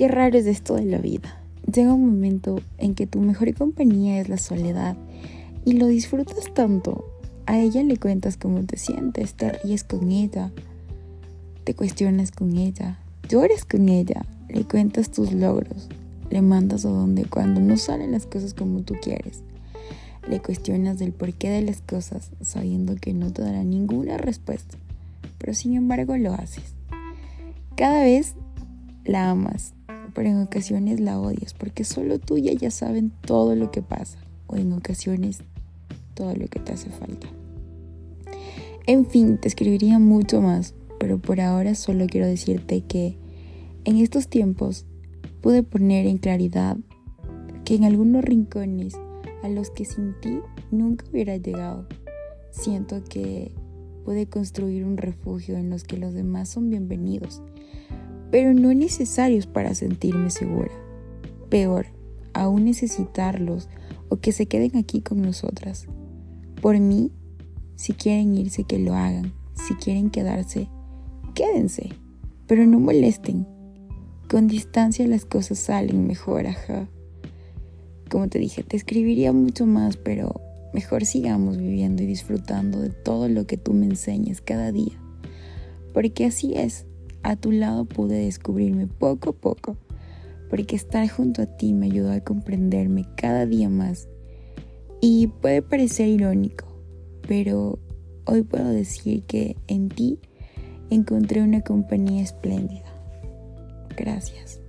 Qué raro es esto de la vida. Llega un momento en que tu mejor compañía es la soledad y lo disfrutas tanto. A ella le cuentas cómo te sientes, te ríes con ella, te cuestionas con ella, lloras con ella, le cuentas tus logros, le mandas a donde cuando no salen las cosas como tú quieres. Le cuestionas del porqué de las cosas sabiendo que no te dará ninguna respuesta, pero sin embargo lo haces. Cada vez la amas, pero en ocasiones la odias porque solo tú y ella saben todo lo que pasa o en ocasiones todo lo que te hace falta. En fin, te escribiría mucho más, pero por ahora solo quiero decirte que en estos tiempos pude poner en claridad que en algunos rincones a los que sin ti nunca hubiera llegado, siento que pude construir un refugio en los que los demás son bienvenidos pero no necesarios para sentirme segura. Peor, aún necesitarlos o que se queden aquí con nosotras. Por mí, si quieren irse, que lo hagan. Si quieren quedarse, quédense, pero no molesten. Con distancia las cosas salen mejor, ajá. Como te dije, te escribiría mucho más, pero mejor sigamos viviendo y disfrutando de todo lo que tú me enseñes cada día. Porque así es, a tu lado pude descubrirme poco a poco, porque estar junto a ti me ayudó a comprenderme cada día más. Y puede parecer irónico, pero hoy puedo decir que en ti encontré una compañía espléndida. Gracias.